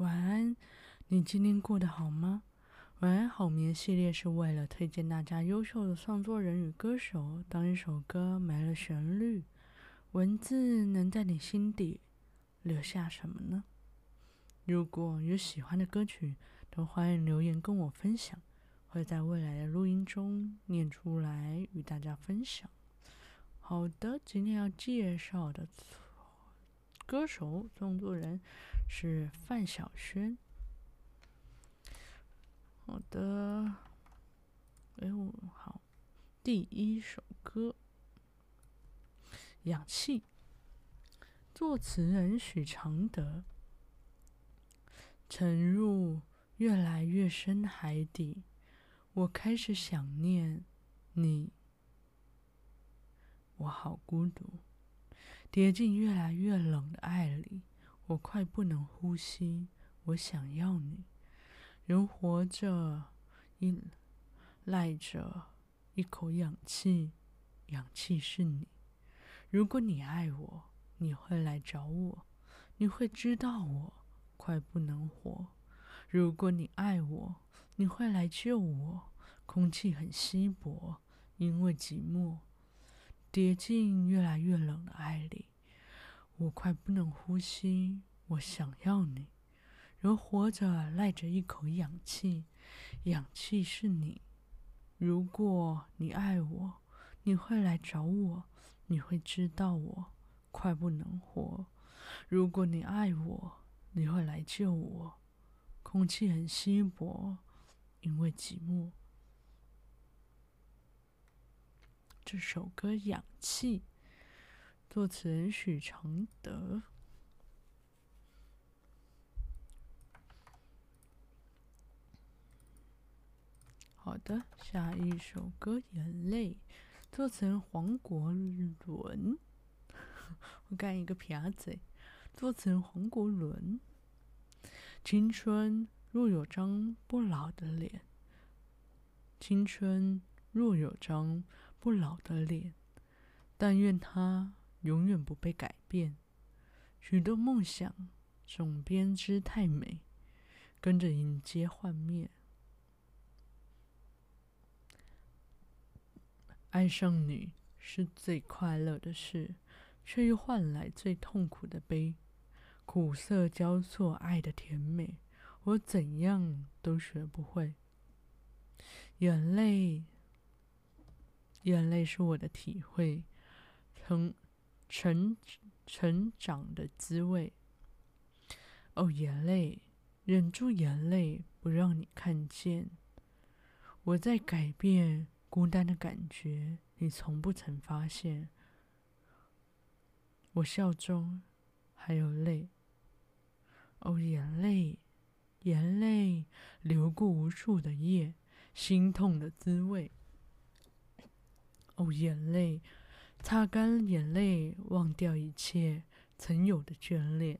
晚安，你今天过得好吗？晚安好眠系列是为了推荐大家优秀的创作人与歌手。当一首歌没了旋律，文字能在你心底留下什么呢？如果有喜欢的歌曲，都欢迎留言跟我分享，会在未来的录音中念出来与大家分享。好的，今天要介绍的歌手创作人是范晓萱。好的，哎呦，好，第一首歌《氧气》，作词人许常德。沉入越来越深的海底，我开始想念你。我好孤独，跌进越来越冷的爱里，我快不能呼吸。我想要你，人活着依赖着一口氧气，氧气是你。如果你爱我，你会来找我，你会知道我快不能活。如果你爱我，你会来救我。空气很稀薄，因为寂寞。跌进越来越冷的爱里，我快不能呼吸。我想要你，人活着赖着一口氧气，氧气是你。如果你爱我，你会来找我，你会知道我快不能活。如果你爱我，你会来救我。空气很稀薄，因为寂寞。这首歌《氧气》，作词人许常德。好的，下一首歌《眼泪》，作词人黄国伦。我干一个撇嘴，作词人黄国伦。青春若有张不老的脸，青春若有张。不老的脸，但愿它永远不被改变。许多梦想总编织太美，跟着迎接幻灭。爱上你是最快乐的事，却又换来最痛苦的悲。苦涩交错，爱的甜美，我怎样都学不会。眼泪。眼泪是我的体会，曾成成长的滋味。哦，眼泪，忍住眼泪，不让你看见。我在改变孤单的感觉，你从不曾发现。我笑中还有泪。哦，眼泪，眼泪流过无数的夜，心痛的滋味。哦，眼泪，擦干眼泪，忘掉一切曾有的眷恋。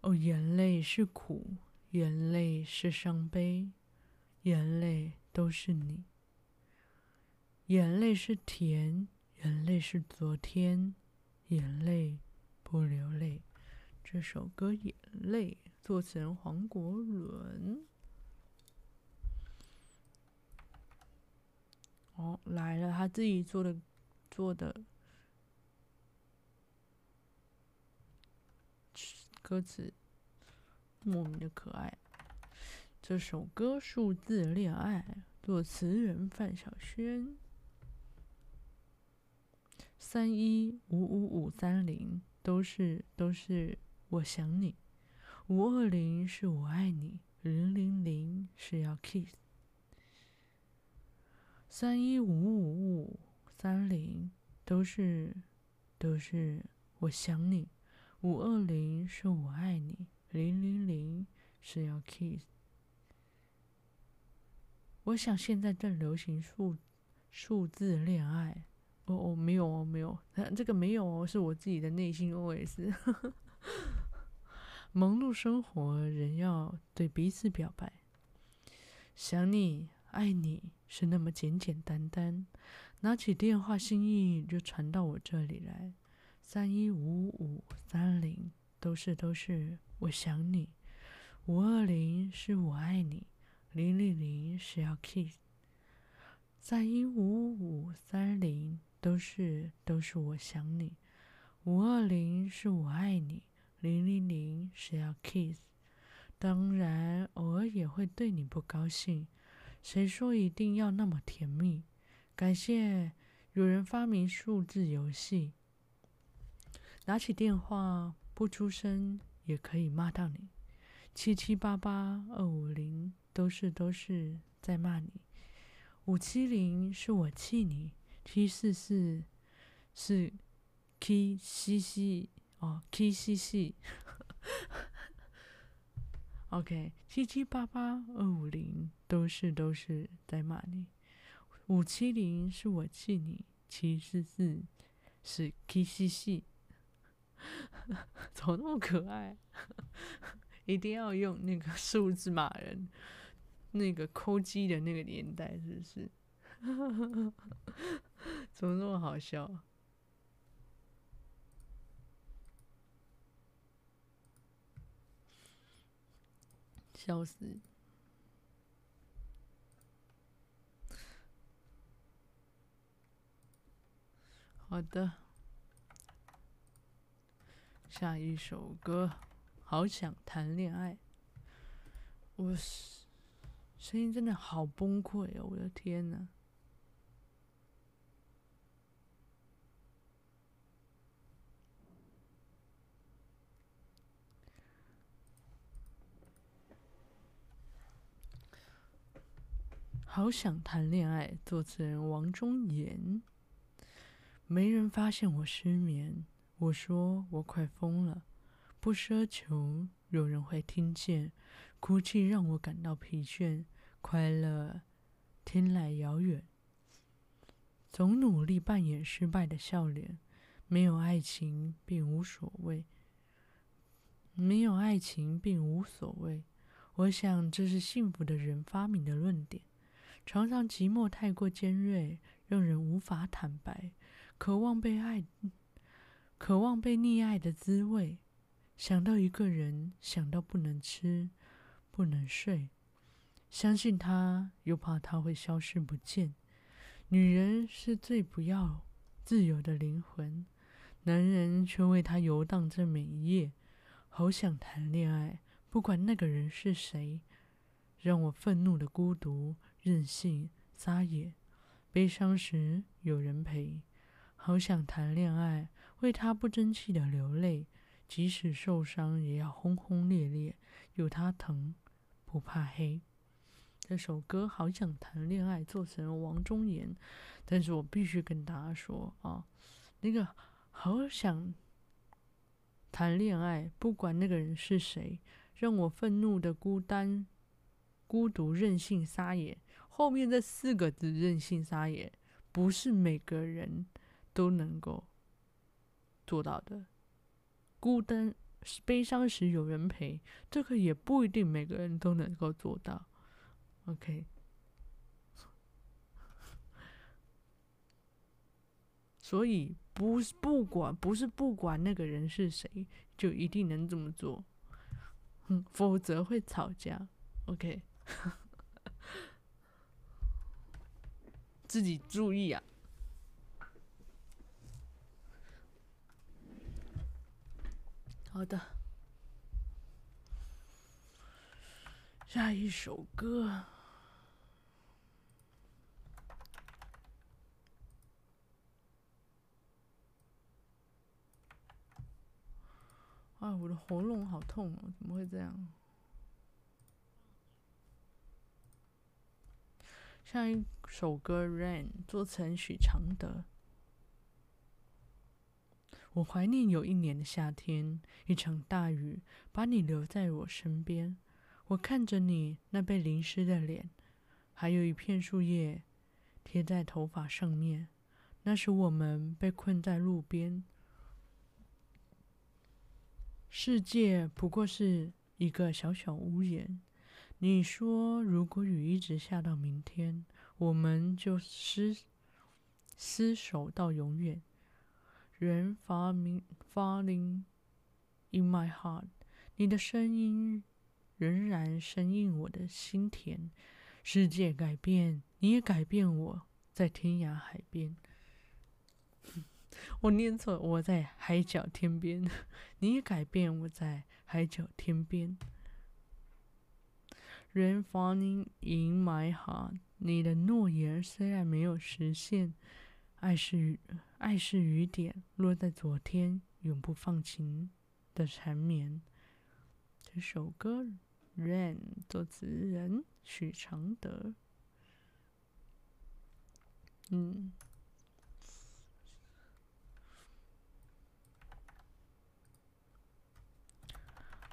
哦，眼泪是苦，眼泪是伤悲，眼泪都是你。眼泪是甜，眼泪是昨天，眼泪不流泪。这首歌《眼泪》，作词黄国伦。哦，来了，他自己做的做的歌词莫名的可爱。这首歌《数字恋爱》，作词人范晓萱。三一五五五三零都是都是我想你，五二零是我爱你，零零零是要 kiss。三一五五五三零都是都是我想你，五二零是我爱你，零零零是要 kiss。我想现在正流行数数字恋爱，哦哦没有哦没有，这个没有哦，是我自己的内心 OS。忙碌生活，人要对彼此表白，想你。爱你是那么简简单单，拿起电话，心意就传到我这里来。三一五五三零都是都是我想你，五二零是我爱你，零零零是要 kiss，三一五五三零都是都是我想你。五二零是我爱你，零零零是要 kiss，当然偶尔也会对你不高兴。谁说一定要那么甜蜜？感谢有人发明数字游戏，拿起电话不出声也可以骂到你。七七八八二五零都是都是在骂你。五七零是我气你，七四四是。K C C 哦，K C C，OK，七七八八二五零都是都是在骂你，五七零是我气你，七四四是 K C C，怎么那么可爱？一定要用那个数字骂人，那个抠机的那个年代是不是？怎么那么好笑？笑死！好的，下一首歌，好想谈恋爱。我声音真的好崩溃哦！我的天呐！好想谈恋爱，作词人王中岩。没人发现我失眠，我说我快疯了，不奢求有人会听见，哭泣让我感到疲倦，快乐听来遥远，总努力扮演失败的笑脸，没有爱情并无所谓，没有爱情并无所谓，我想这是幸福的人发明的论点。常常寂寞太过尖锐，让人无法坦白，渴望被爱，渴望被溺爱的滋味。想到一个人，想到不能吃，不能睡，相信他，又怕他会消失不见。女人是最不要自由的灵魂，男人却为她游荡着每一夜。好想谈恋爱，不管那个人是谁，让我愤怒的孤独。任性撒野，悲伤时有人陪，好想谈恋爱，为他不争气的流泪，即使受伤也要轰轰烈烈，有他疼，不怕黑。这首歌好想谈恋爱，做成了王中岩，但是我必须跟大家说啊，那个好想谈恋爱，不管那个人是谁，让我愤怒的孤单、孤独、任性撒野。后面这四个字“任性撒野”，不是每个人都能够做到的。孤单、悲伤时有人陪，这个也不一定每个人都能够做到。OK，所以不是不管不是不管那个人是谁，就一定能这么做，否则会吵架。OK。自己注意啊！好的，下一首歌。啊，我的喉咙好痛哦！怎么会这样？下一首歌《Rain》作成许常德。我怀念有一年的夏天，一场大雨把你留在我身边。我看着你那被淋湿的脸，还有一片树叶贴在头发上面。那时我们被困在路边，世界不过是一个小小屋檐。你说，如果雨一直下到明天，我们就厮厮守到永远。Rain falling, falling in my heart，你的声音仍然深印我的心田。世界改变，你也改变我，在天涯海边。我念错，我在海角天边，你也改变我在海角天边。Rain falling in my heart，你的诺言虽然没有实现，爱是雨，爱是雨点落在昨天，永不放晴的缠绵。这首歌，Rain 作词人许常德。嗯。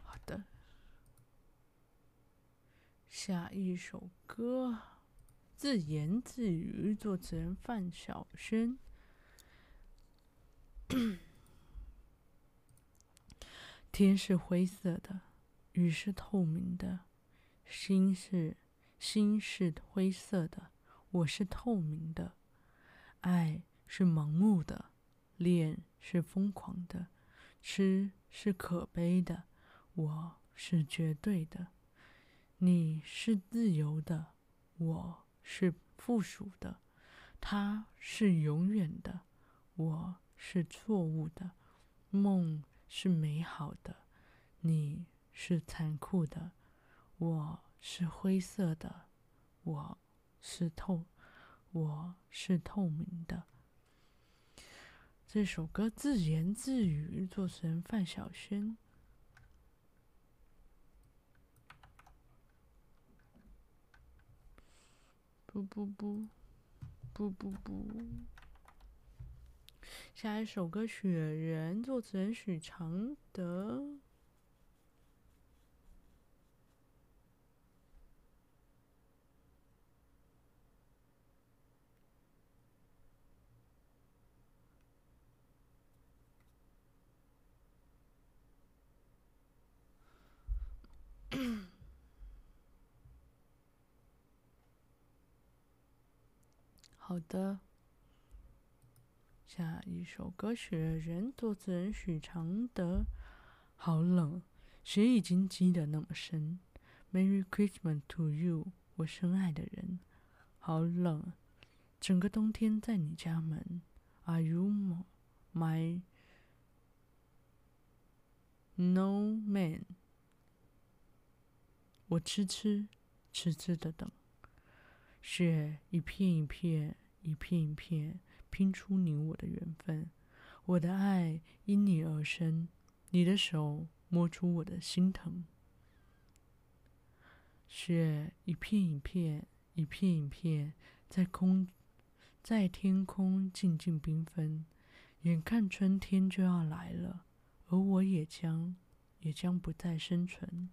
好的下一首歌，自言自语，作词人范晓萱。天是灰色的，雨是透明的，心是心是灰色的，我是透明的。爱是盲目的，恋是疯狂的，痴是可悲的，我是绝对的。你是自由的，我是附属的，他是永远的，我是错误的，梦是美好的，你是残酷的，我是灰色的，我是透，我是透明的。这首歌自言自语，作词人范晓萱。不不不，不不不。下一首歌《雪人》，作词人许常德。好的，下一首歌《雪人》，作词人许常德。好冷，雪已经积得那么深。Merry Christmas to you，我深爱的人。好冷，整个冬天在你家门。Are you my no man？我痴痴痴痴的等。雪一片一片，一片一片，拼出你我的缘分。我的爱因你而生，你的手摸出我的心疼。雪一片一片，一片一片，在空，在天空静静缤纷。眼看春天就要来了，而我也将，也将不再生存。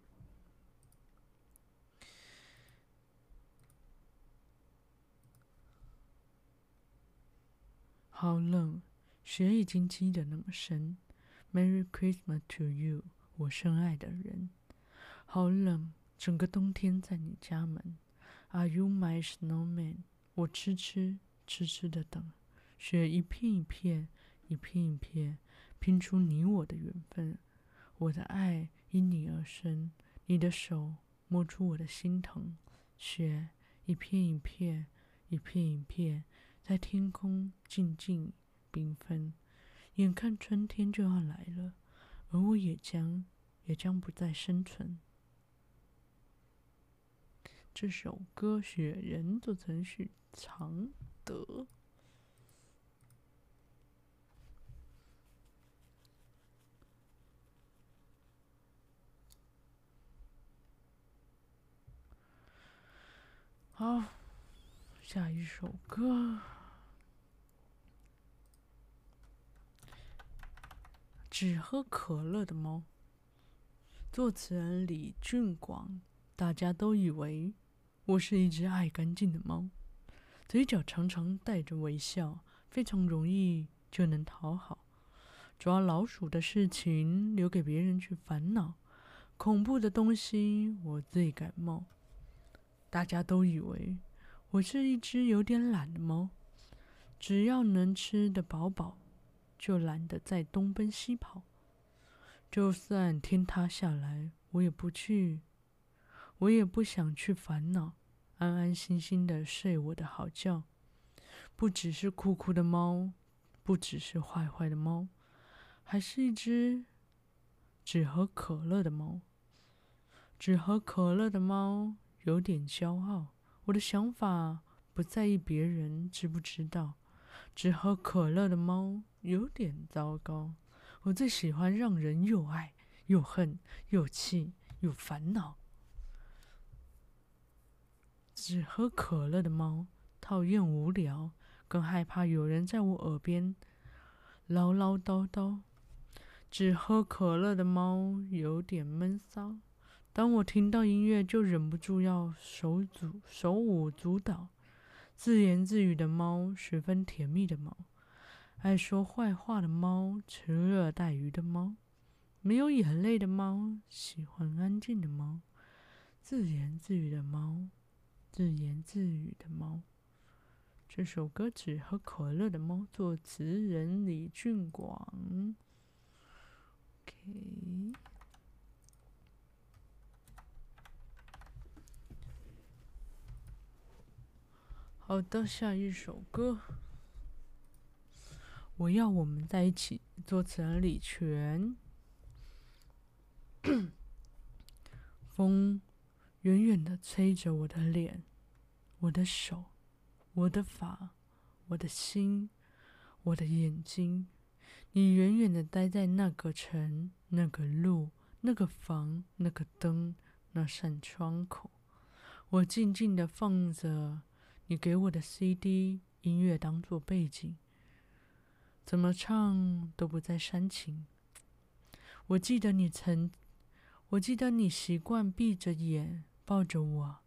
好冷，雪已经积得那么深。Merry Christmas to you，我深爱的人。好冷，整个冬天在你家门。Are you my snowman？我痴痴痴痴的等。雪一片一片，一片一片，拼出你我的缘分。我的爱因你而生，你的手摸出我的心疼。雪一片一片，一片一片。在天空静静缤纷，眼看春天就要来了，而我也将也将不再生存。这首歌《雪人》作词许常德。好，下一首歌。只喝可乐的猫，作词人李俊广。大家都以为我是一只爱干净的猫，嘴角常常带着微笑，非常容易就能讨好。抓老鼠的事情留给别人去烦恼，恐怖的东西我最感冒。大家都以为我是一只有点懒的猫，只要能吃得饱饱。就懒得再东奔西跑，就算天塌下来，我也不去我也不想去烦恼，安安心心的睡我的好觉。不只是酷酷的猫，不只是坏坏的猫，还是一只只喝可乐的猫。只喝可乐的猫有点骄傲。我的想法不在意别人知不知道。只喝可乐的猫有点糟糕。我最喜欢让人又爱又恨又气又烦恼。只喝可乐的猫讨厌无聊，更害怕有人在我耳边唠唠叨叨。只喝可乐的猫有点闷骚。当我听到音乐，就忍不住要手足手舞足蹈。自言自语的猫，十分甜蜜的猫，爱说坏话的猫，吃热带鱼的猫，没有眼泪的猫，喜欢安静的猫，自言自语的猫，自言自语的猫。这首歌曲和可乐的猫，作词人李俊广。OK。好的，下一首歌，我要我们在一起。作词人李泉。风远远的吹着我的脸，我的手，我的发，我的心，我的眼睛。你远远的待在那个城，那个路，那个房，那个灯，那扇窗口。我静静的放着。你给我的 CD 音乐当做背景，怎么唱都不再煽情。我记得你曾，我记得你习惯闭着眼抱着我，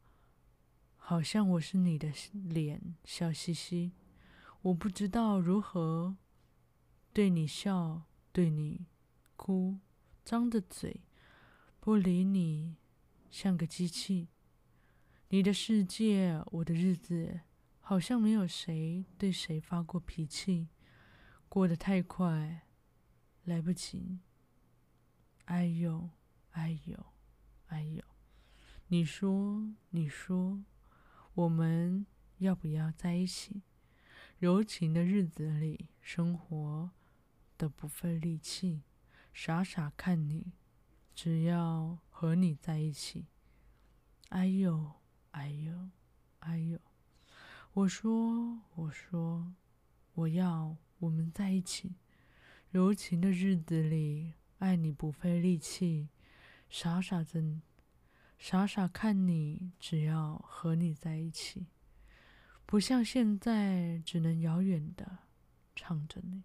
好像我是你的脸，笑嘻嘻。我不知道如何对你笑，对你哭，张着嘴不理你，像个机器。你的世界，我的日子，好像没有谁对谁发过脾气，过得太快，来不及。哎呦，哎呦，哎呦！你说，你说，我们要不要在一起？柔情的日子里，生活的不费力气，傻傻看你，只要和你在一起。哎呦！哎呦，哎呦！我说，我说，我要我们在一起。柔情的日子里，爱你不费力气，傻傻的，傻傻看你，只要和你在一起。不像现在，只能遥远的唱着你。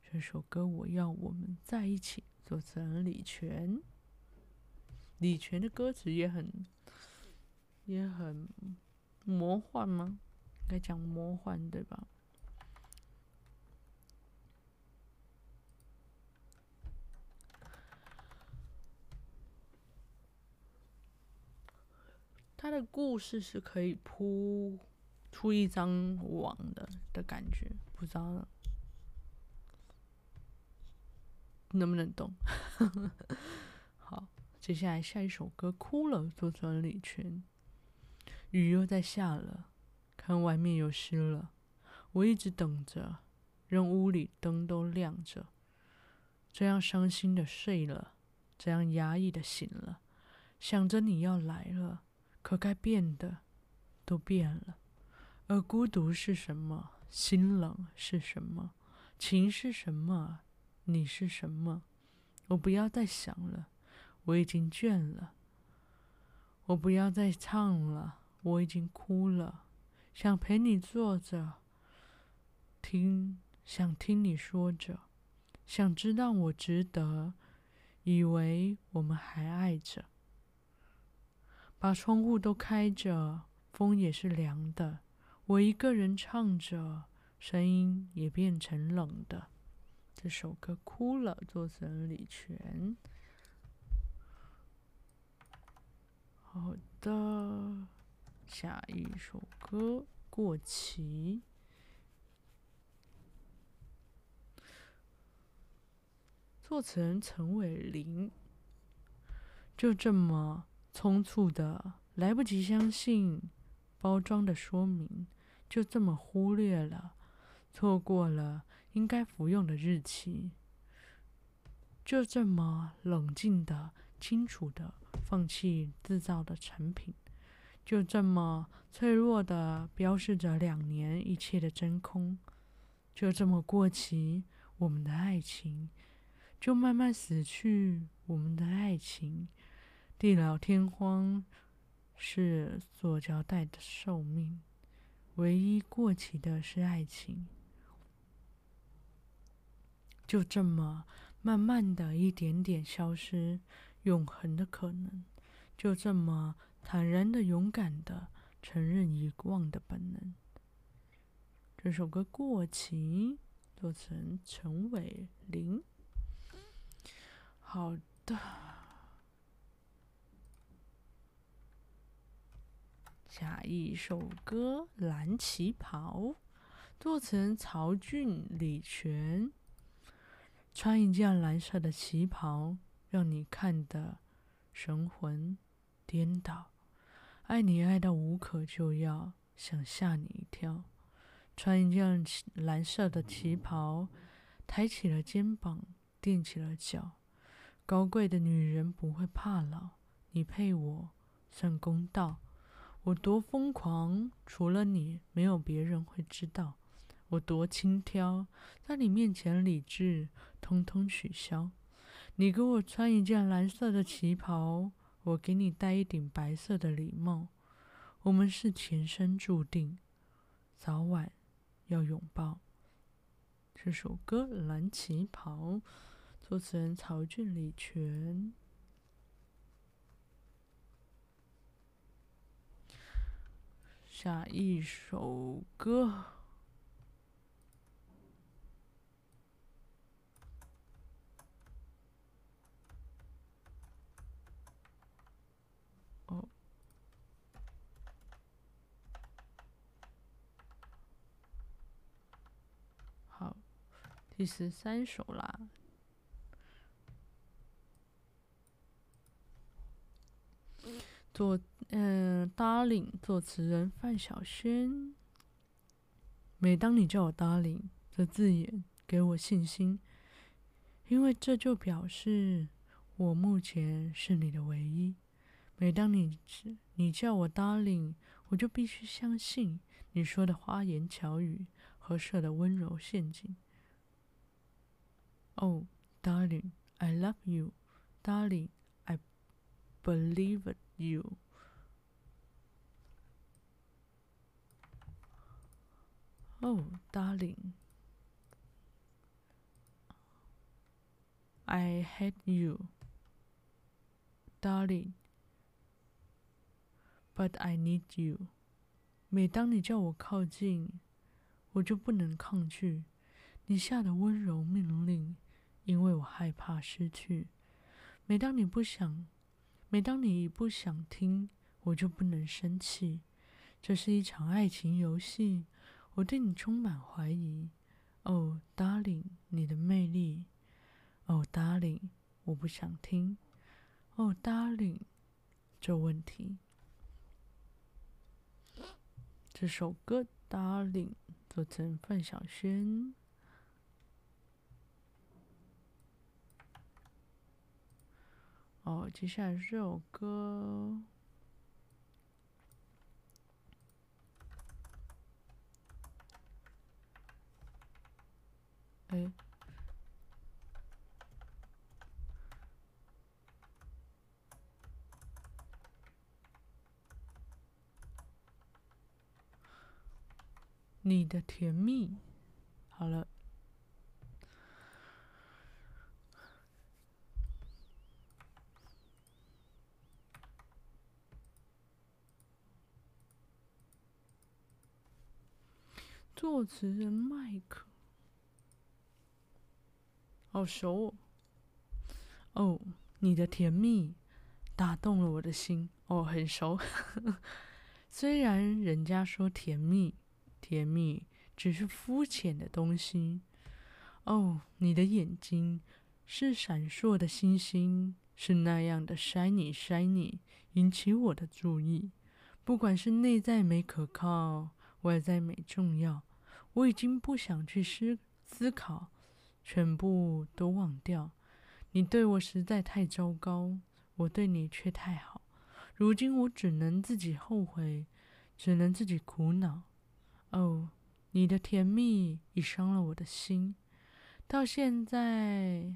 这首歌，我要我们在一起。作词人李泉，李泉的歌词也很。也很魔幻吗？应该讲魔幻对吧？他的故事是可以铺出一张网的的感觉，不知道能不能懂？好，接下来下一首歌《哭了》，作者李泉。雨又在下了，看外面又湿了。我一直等着，让屋里灯都亮着。这样伤心的睡了，这样压抑的醒了，想着你要来了，可该变的都变了。而孤独是什么？心冷是什么？情是什么？你是什么？我不要再想了，我已经倦了。我不要再唱了。我已经哭了，想陪你坐着，听，想听你说着，想知道我值得，以为我们还爱着。把窗户都开着，风也是凉的。我一个人唱着，声音也变成冷的。这首歌《哭了》，作词人李泉。好的。下一首歌《过期》，作词人陈伟林。就这么匆促的，来不及相信包装的说明，就这么忽略了，错过了应该服用的日期，就这么冷静的、清楚的放弃制造的产品，就这么脆弱的标示着两年一切的真空，就这么过期，我们的爱情就慢慢死去，我们的爱情。地老天荒，是塑胶袋的寿命，唯一过期的是爱情，就这么慢慢的一点点消失，永恒的可能，就这么坦然的、勇敢的承认遗忘的本能。这首歌《过期》。做成陈伟林。好的，下一首歌《蓝旗袍》，作词曹俊、李泉。穿一件蓝色的旗袍，让你看得神魂颠倒，爱你爱到无可救药，想吓你一跳。穿一件蓝色的旗袍，抬起了肩膀，踮起了脚。高贵的女人不会怕老，你配我算公道。我多疯狂，除了你，没有别人会知道。我多轻佻，在你面前理智通通取消。你给我穿一件蓝色的旗袍，我给你戴一顶白色的礼帽。我们是前生注定，早晚。要拥抱这首歌《蓝旗袍》，作词人曹俊、李泉。下一首歌，哦。第十三首啦，作嗯、，Darling，作词人范晓萱。每当你叫我 Darling，这字眼给我信心，因为这就表示我目前是你的唯一。每当你你叫我 Darling，我就必须相信你说的花言巧语和设的温柔陷阱。Oh, darling, I love you, darling, I believe you. Oh, darling, I hate you, darling, but I need you. 每当你叫我靠近，我就不能抗拒你下的温柔命令。 因为我害怕失去。每当你不想，每当你不想听，我就不能生气。这是一场爱情游戏，我对你充满怀疑。哦，Darling，你的魅力。哦，Darling，我不想听。哦，Darling，这问题。这首歌，Darling，作词范晓萱。哦，接下来这首歌，哎，你的甜蜜，好了。作词人麦克，好熟哦！你的甜蜜打动了我的心哦，很熟。虽然人家说甜蜜，甜蜜只是肤浅的东西哦。你的眼睛是闪烁的星星，是那样的 shiny shiny，引起我的注意。不管是内在美可靠，外在美重要，我已经不想去思思考，全部都忘掉。你对我实在太糟糕，我对你却太好。如今我只能自己后悔，只能自己苦恼。哦，你的甜蜜已伤了我的心。到现在，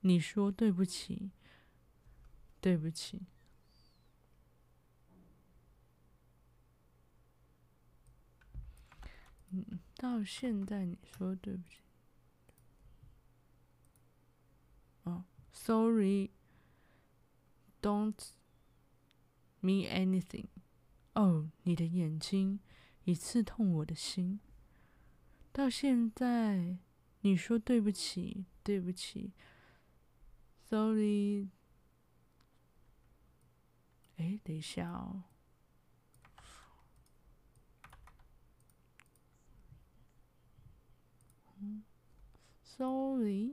你说对不起，对不起。嗯，到现在你说对不起。哦，Sorry，don't mean anything。哦，你的眼睛已刺痛我的心。到现在。你说对不起，对不起，sorry。哎，等一下哦。，sorry，sorry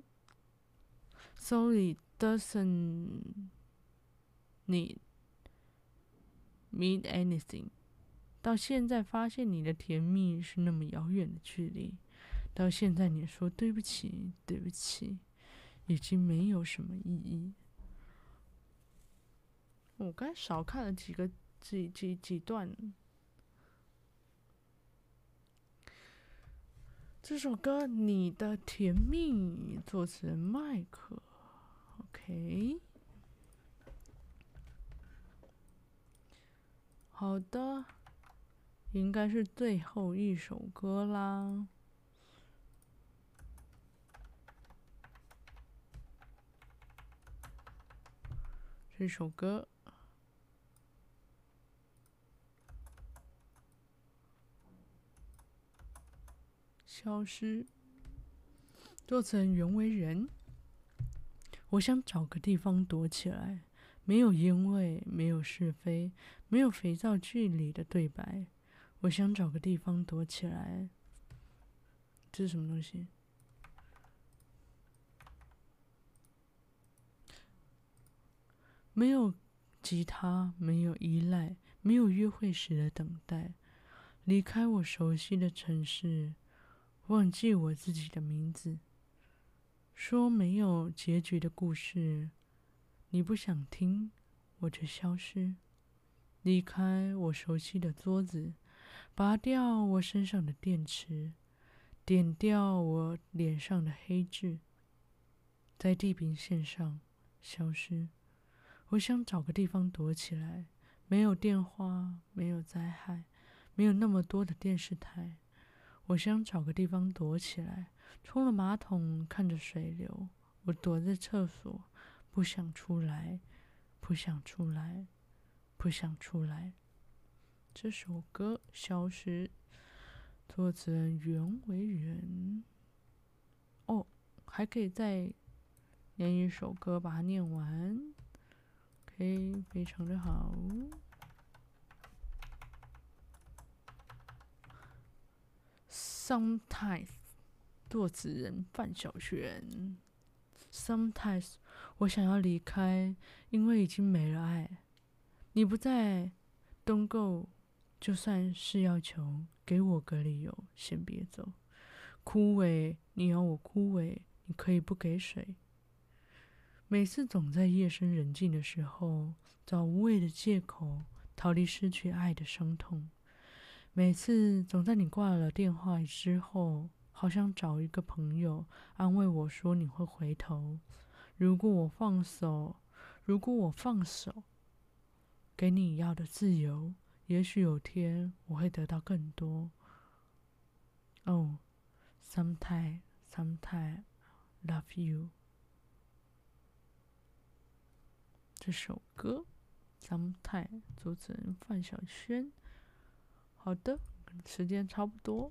doesn't need mean anything。到现在发现你的甜蜜是那么遥远的距离。到现在，你说对不起，对不起，已经没有什么意义。我刚少看了几个几几几段。这首歌《你的甜蜜》，作词人麦克。OK，好的，应该是最后一首歌啦。这首歌消失，做成人为人。我想找个地方躲起来，没有烟味，没有是非，没有肥皂剧里的对白。我想找个地方躲起来。这是什么东西？没有吉他，没有依赖，没有约会时的等待，离开我熟悉的城市，忘记我自己的名字，说没有结局的故事，你不想听，我就消失，离开我熟悉的桌子，拔掉我身上的电池，点掉我脸上的黑痣，在地平线上消失。我想找个地方躲起来，没有电话，没有灾害，没有那么多的电视台。我想找个地方躲起来，冲了马桶，看着水流。我躲在厕所，不想出来，不想出来，不想出来。这首歌《消失》，作词人袁惟仁。哦，还可以再念一首歌，把它念完。OK，非常的好。Sometimes，作词人范晓萱。Sometimes，我想要离开，因为已经没了爱。你不在，Don't go，就算是要求，给我个理由，先别走。枯萎，你要我枯萎，你可以不给水。每次总在夜深人静的时候，找无谓的借口逃离失去爱的伤痛。每次总在你挂了电话之后，好想找一个朋友安慰我说你会回头。如果我放手，如果我放手，给你要的自由，也许有天我会得到更多。哦 sometime，sometime，love you. 这首歌《，Sometime，》作词范晓萱。好的，时间差不多。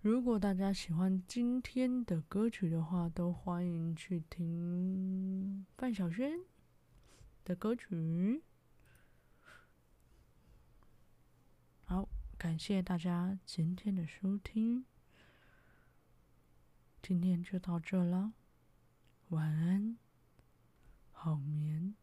如果大家喜欢今天的歌曲的话，都欢迎去听范晓萱的歌曲。好，感谢大家今天的收听，今天就到这了，晚安。好眠。